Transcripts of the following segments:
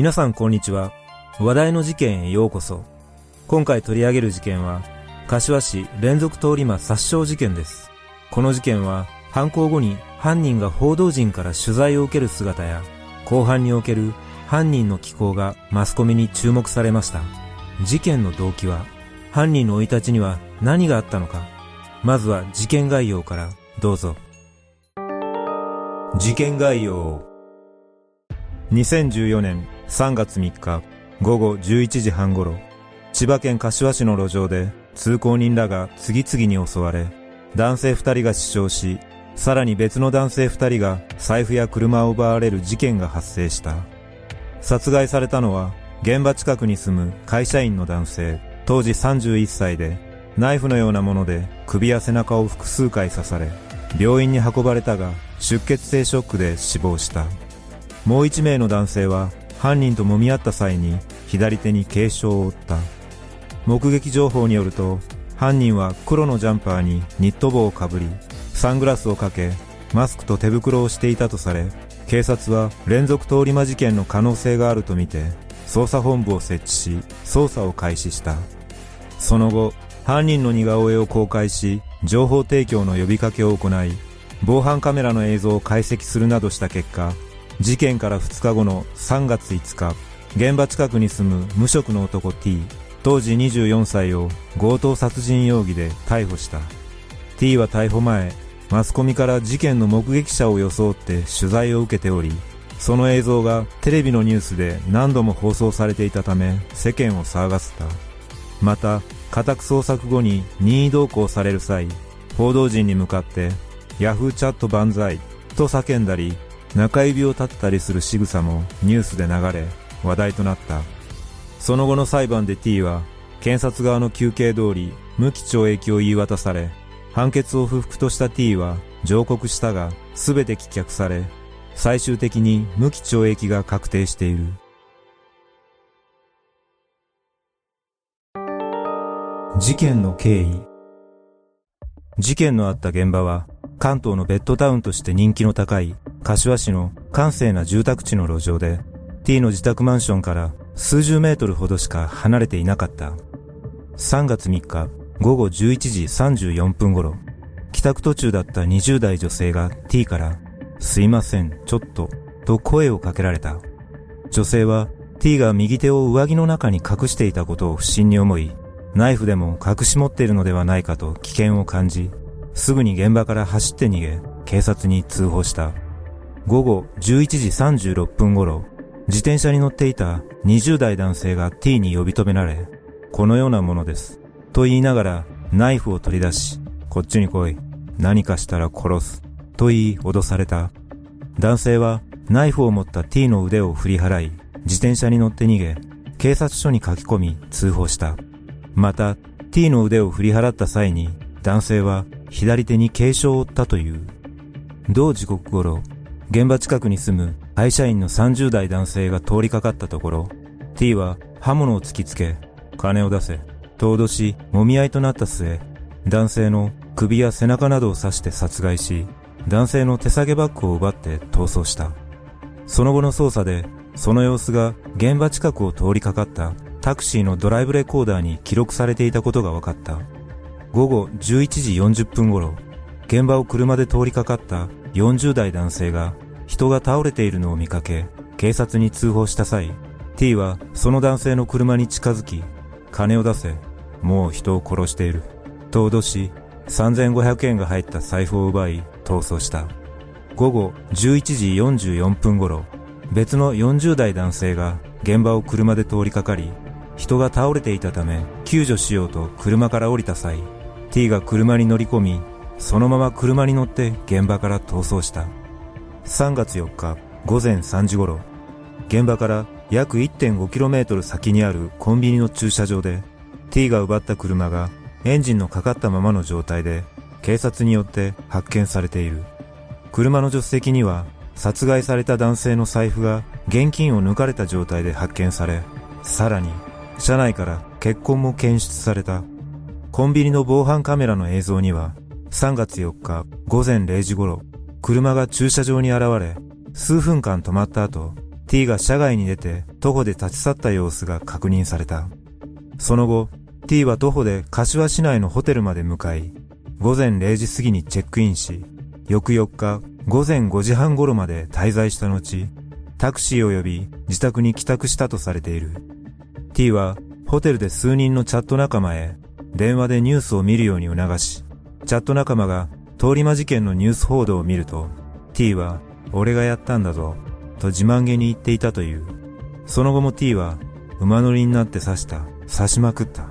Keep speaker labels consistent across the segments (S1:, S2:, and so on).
S1: 皆さんこんにちは。話題の事件へようこそ。今回取り上げる事件は、柏市連続通り魔殺傷事件です。この事件は、犯行後に犯人が報道陣から取材を受ける姿や、後半における犯人の気候がマスコミに注目されました。事件の動機は、犯人の生い立ちには何があったのか。まずは事件概要からどうぞ。事件概要2014年3月3日午後11時半頃、千葉県柏市の路上で通行人らが次々に襲われ、男性二人が死傷し、さらに別の男性二人が財布や車を奪われる事件が発生した。殺害されたのは、現場近くに住む会社員の男性、当時31歳で、ナイフのようなもので首や背中を複数回刺され、病院に運ばれたが出血性ショックで死亡した。もう一名の男性は犯人と揉み合った際に左手に軽傷を負った。目撃情報によると、犯人は黒のジャンパーにニット帽をかぶり、サングラスをかけ、マスクと手袋をしていたとされ、警察は連続通り魔事件の可能性があるとみて、捜査本部を設置し、捜査を開始した。その後、犯人の似顔絵を公開し、情報提供の呼びかけを行い、防犯カメラの映像を解析するなどした結果、事件から2日後の3月5日、現場近くに住む無職の男 T、当時24歳を強盗殺人容疑で逮捕した。T は逮捕前、マスコミから事件の目撃者を装って取材を受けており、その映像がテレビのニュースで何度も放送されていたため世間を騒がせた。また、家宅捜索後に任意同行される際、報道陣に向かって、ヤフーチャット万歳と叫んだり、中指を立てたりする仕草もニュースで流れ、話題となった。その後の裁判で T は、検察側の求刑通り、無期懲役を言い渡され、判決を不服とした T は上告したが、すべて棄却され、最終的に無期懲役が確定している。事件の経緯事件のあった現場は関東のベッドタウンとして人気の高い柏市の閑静な住宅地の路上で T の自宅マンションから数十メートルほどしか離れていなかった3月3日午後11時34分頃帰宅途中だった20代女性が T からすいませんちょっとと声をかけられた女性は T が右手を上着の中に隠していたことを不審に思いナイフでも隠し持っているのではないかと危険を感じ、すぐに現場から走って逃げ、警察に通報した。午後11時36分頃、自転車に乗っていた20代男性が T に呼び止められ、このようなものです。と言いながらナイフを取り出し、こっちに来い。何かしたら殺す。と言い脅された。男性はナイフを持った T の腕を振り払い、自転車に乗って逃げ、警察署に書き込み通報した。また、T の腕を振り払った際に、男性は左手に軽傷を負ったという。同時刻頃、現場近くに住む会社員の30代男性が通りかかったところ、T は刃物を突きつけ、金を出せ、と脅し、揉み合いとなった末、男性の首や背中などを刺して殺害し、男性の手提げバッグを奪って逃走した。その後の捜査で、その様子が現場近くを通りかかったタクシーのドライブレコーダーに記録されていたことが分かった。午後11時40分頃、現場を車で通りかかった40代男性が人が倒れているのを見かけ、警察に通報した際、T はその男性の車に近づき、金を出せ、もう人を殺している。と脅し、3500円が入った財布を奪い、逃走した。午後11時44分頃、別の40代男性が現場を車で通りかかり、人が倒れていたため救助しようと車から降りた際、T が車に乗り込み、そのまま車に乗って現場から逃走した。3月4日午前3時頃、現場から約 1.5km 先にあるコンビニの駐車場で T が奪った車がエンジンのかかったままの状態で警察によって発見されている。車の助手席には殺害された男性の財布が現金を抜かれた状態で発見され、さらに車内から血痕も検出された。コンビニの防犯カメラの映像には3月4日午前0時頃、車が駐車場に現れ、数分間止まった後、T が車外に出て徒歩で立ち去った様子が確認された。その後、T は徒歩で柏市内のホテルまで向かい、午前0時過ぎにチェックインし、翌4日午前5時半頃まで滞在した後、タクシーを呼び自宅に帰宅したとされている。T はホテルで数人のチャット仲間へ電話でニュースを見るように促し、チャット仲間が通り魔事件のニュース報道を見ると、T は俺がやったんだぞ、と自慢げに言っていたという。その後も T は馬乗りになって刺した、刺しまくった。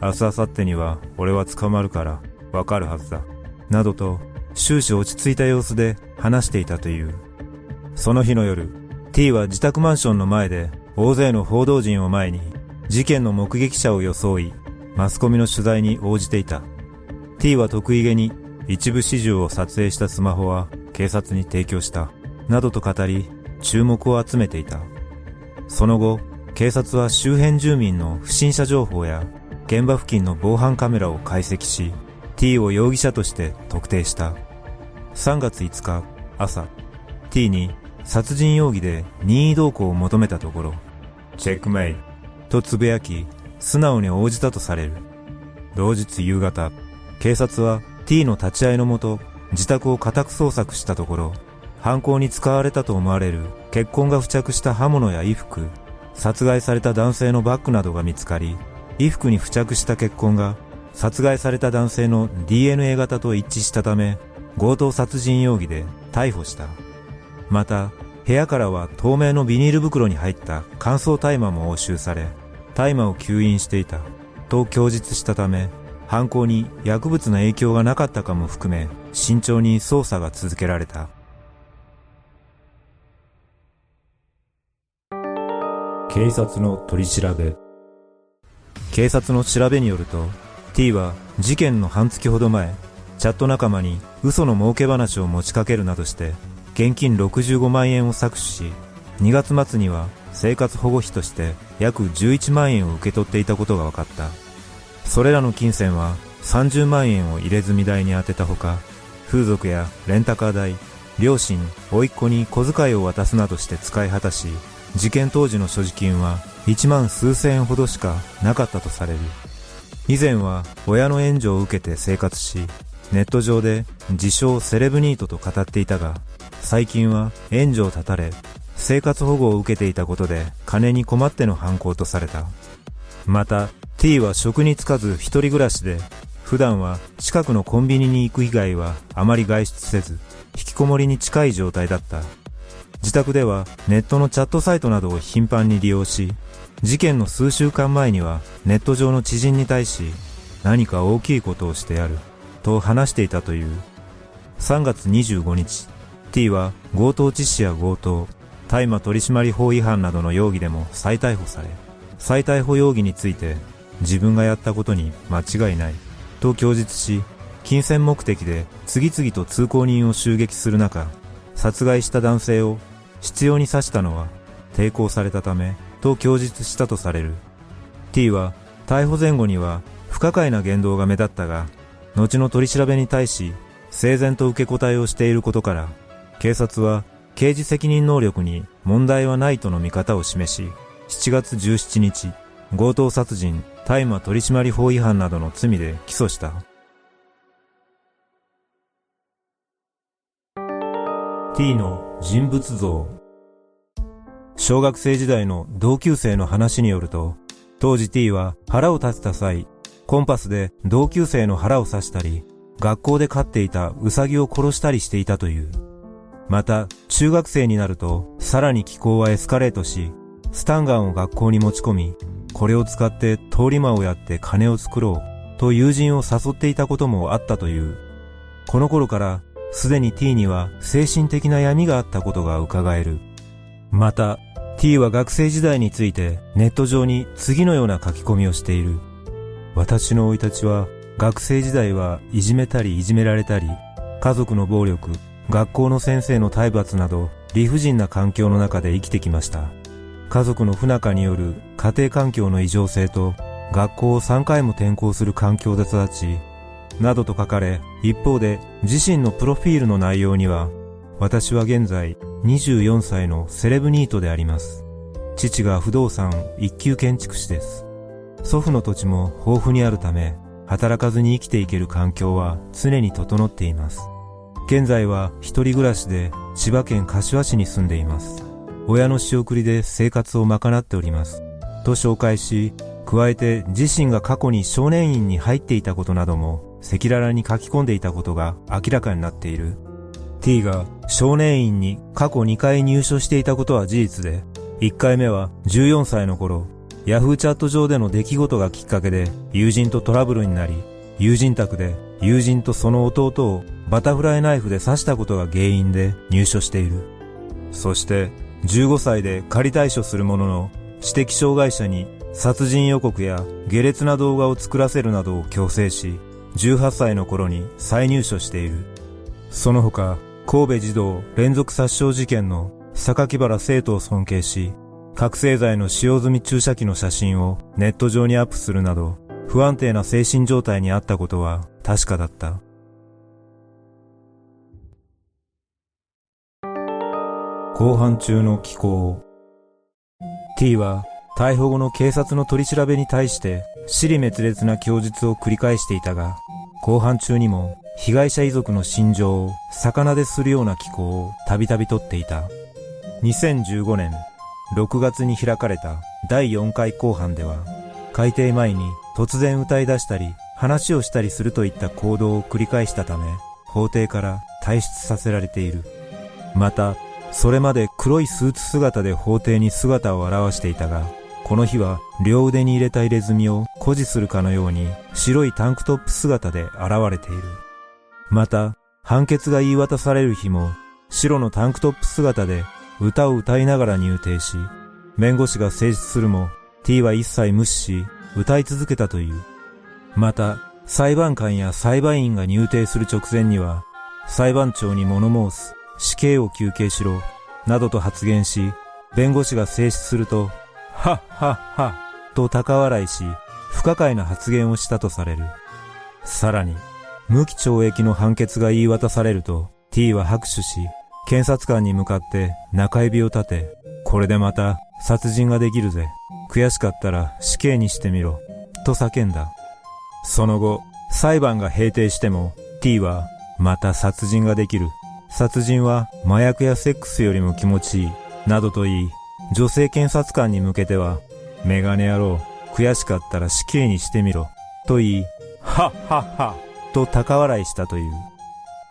S1: 明日明後日には俺は捕まるからわかるはずだ。などと終始落ち着いた様子で話していたという。その日の夜、T は自宅マンションの前で大勢の報道陣を前に事件の目撃者を装い、マスコミの取材に応じていた。T は得意げに一部始終を撮影したスマホは警察に提供した。などと語り、注目を集めていた。その後、警察は周辺住民の不審者情報や現場付近の防犯カメラを解析し、T を容疑者として特定した。3月5日朝、T に殺人容疑で任意同行を求めたところ、チェックメイとつぶやき、素直に応じたとされる。同日夕方、警察は T の立ち会いのもと、自宅を家宅捜索したところ、犯行に使われたと思われる血痕が付着した刃物や衣服、殺害された男性のバッグなどが見つかり、衣服に付着した血痕が殺害された男性の DNA 型と一致したため、強盗殺人容疑で逮捕した。また、部屋からは透明のビニール袋に入った乾燥大麻も押収され、大麻を吸引していたと供述したため、犯行に薬物の影響がなかったかも含め、慎重に捜査が続けられた。警察の取り調べ警察の調べによると T は事件の半月ほど前チャット仲間に嘘の儲け話を持ちかけるなどして現金65万円を搾取し2月末には生活保護費として約11万円を受け取っていたことが分かったそれらの金銭は30万円を入れ墨代に充てたほか風俗やレンタカー代両親甥っ子に小遣いを渡すなどして使い果たし事件当時の所持金は1万数千円ほどしかなかったとされる。以前は親の援助を受けて生活し、ネット上で自称セレブニートと語っていたが、最近は援助を断たれ、生活保護を受けていたことで金に困っての犯行とされた。また、T は職に就かず一人暮らしで、普段は近くのコンビニに行く以外はあまり外出せず、引きこもりに近い状態だった。自宅ではネットのチャットサイトなどを頻繁に利用し、事件の数週間前にはネット上の知人に対し何か大きいことをしてやると話していたという。3月25日、T は強盗致死や強盗、大麻取締法違反などの容疑でも再逮捕され、再逮捕容疑について自分がやったことに間違いないと供述し、金銭目的で次々と通行人を襲撃する中、殺害した男性を必要に刺したのは抵抗されたためと供述したとされる。T は逮捕前後には不可解な言動が目立ったが、後の取り調べに対し整然と受け答えをしていることから、警察は刑事責任能力に問題はないとの見方を示し、7月17日、強盗殺人、大麻取締法違反などの罪で起訴した。T の人物像小学生時代の同級生の話によると、当時 T は腹を立てた際、コンパスで同級生の腹を刺したり、学校で飼っていたウサギを殺したりしていたという。また、中学生になると、さらに気候はエスカレートし、スタンガンを学校に持ち込み、これを使って通り魔をやって金を作ろう、と友人を誘っていたこともあったという。この頃からすでに T には精神的な闇があったことが伺える。また、T は学生時代についてネット上に次のような書き込みをしている。私の生い立ちは学生時代はいじめたりいじめられたり、家族の暴力、学校の先生の体罰など理不尽な環境の中で生きてきました。家族の不仲による家庭環境の異常性と学校を3回も転校する環境で育ち、などと書かれ、一方で自身のプロフィールの内容には、私は現在24歳のセレブニートであります。父が不動産一級建築士です。祖父の土地も豊富にあるため、働かずに生きていける環境は常に整っています。現在は一人暮らしで千葉県柏市に住んでいます。親の仕送りで生活を賄っております。と紹介し、加えて自身が過去に少年院に入っていたことなども赤裸々に書き込んでいたことが明らかになっている。T が少年院に過去2回入所していたことは事実で、1回目は14歳の頃、ヤフーチャット上での出来事がきっかけで友人とトラブルになり、友人宅で友人とその弟をバタフライナイフで刺したことが原因で入所している。そして15歳で仮退所するものの知的障害者に殺人予告や下劣な動画を作らせるなどを強制し、18歳の頃に再入所している。その他、神戸児童連続殺傷事件の榊原生徒を尊敬し、覚醒剤の使用済み注射器の写真をネット上にアップするなど、不安定な精神状態にあったことは確かだった。後半中の気候 T は逮捕後の警察の取り調べに対して死に滅裂な供述を繰り返していたが、後半中にも被害者遺族の心情を魚でするような気候をたびたびとっていた。2015年6月に開かれた第4回公判では、改定前に突然歌い出したり話をしたりするといった行動を繰り返したため、法廷から退出させられている。また、それまで黒いスーツ姿で法廷に姿を現していたが、この日は両腕に入れた入れ墨を誇示するかのように白いタンクトップ姿で現れている。また、判決が言い渡される日も白のタンクトップ姿で歌を歌いながら入廷し、弁護士が成立するも T は一切無視し歌い続けたという。また、裁判官や裁判員が入廷する直前には裁判長に物申す、死刑を求刑しろ、などと発言し、弁護士が制止するとはっはっは、と高笑いし、不可解な発言をしたとされる。さらに、無期懲役の判決が言い渡されると、T は拍手し、検察官に向かって中指を立て、これでまた殺人ができるぜ。悔しかったら死刑にしてみろ。と叫んだ。その後、裁判が閉廷しても、T はまた殺人ができる。殺人は麻薬やセックスよりも気持ちいい。などと言い、女性検察官に向けては、メガネ野郎、悔しかったら死刑にしてみろ、と言い、はっはっは、と高笑いしたという。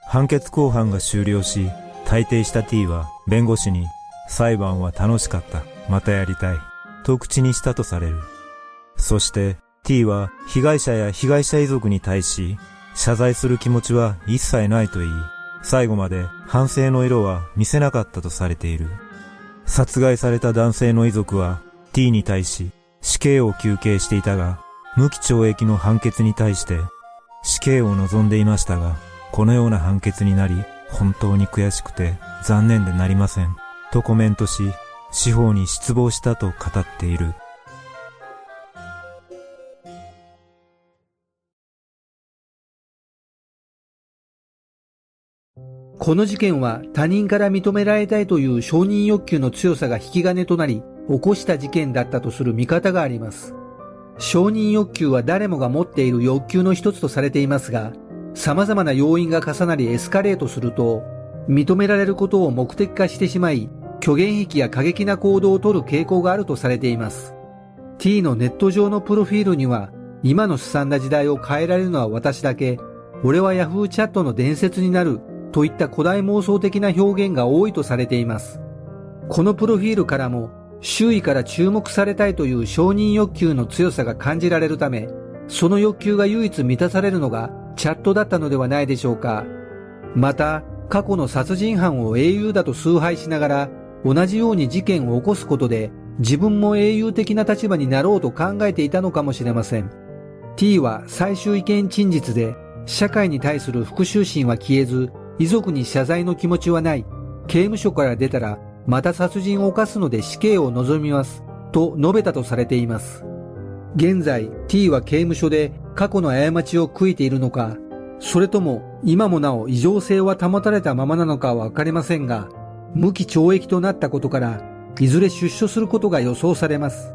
S1: 判決公判が終了し、退廷した T は弁護士に、裁判は楽しかった、またやりたい、と口にしたとされる。そして T は被害者や被害者遺族に対し、謝罪する気持ちは一切ないと言い、最後まで反省の色は見せなかったとされている。殺害された男性の遺族は T に対し死刑を求刑していたが、無期懲役の判決に対して死刑を望んでいましたが、このような判決になり、本当に悔しくて残念でなりません。とコメントし、司法に失望したと語っている。
S2: この事件は他人から認められたいという承認欲求の強さが引き金となり、起こした事件だったとする見方があります。承認欲求は誰もが持っている欲求の一つとされていますが、様々な要因が重なりエスカレートすると、認められることを目的化してしまい、虚言癖や過激な行動をとる傾向があるとされています。T のネット上のプロフィールには、今のすさんだ時代を変えられるのは私だけ、俺は Yahoo チャットの伝説になるといった古代妄想的な表現が多いとされています。このプロフィールからも周囲から注目されたいという承認欲求の強さが感じられるため、その欲求が唯一満たされるのがチャットだったのではないでしょうか。また、過去の殺人犯を英雄だと崇拝しながら、同じように事件を起こすことで、自分も英雄的な立場になろうと考えていたのかもしれません。T は最終意見陳述で、社会に対する復讐心は消えず、遺族に謝罪の気持ちはない。刑務所から出たら、また殺人を犯すので死刑を望みます。と述べたとされています。現在、T は刑務所で過去の過ちを悔いているのか、それとも今もなお異常性は保たれたままなのかはわかりませんが、無期懲役となったことから、いずれ出所することが予想されます。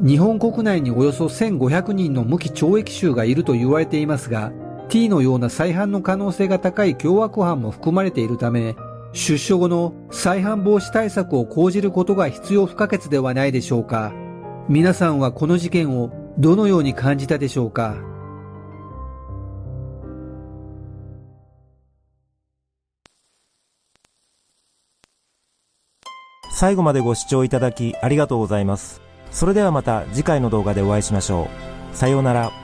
S2: 日本国内におよそ1500人の無期懲役囚がいると言われていますが、T のような再犯の可能性が高い凶悪犯も含まれているため、出所後の再犯防止対策を講じることが必要不可欠ではないでしょうか。皆さんはこの事件をどのように感じたでしょうか。
S1: 最後までご視聴いただきありがとうございます。それではまた次回の動画でお会いしましょう。さようなら。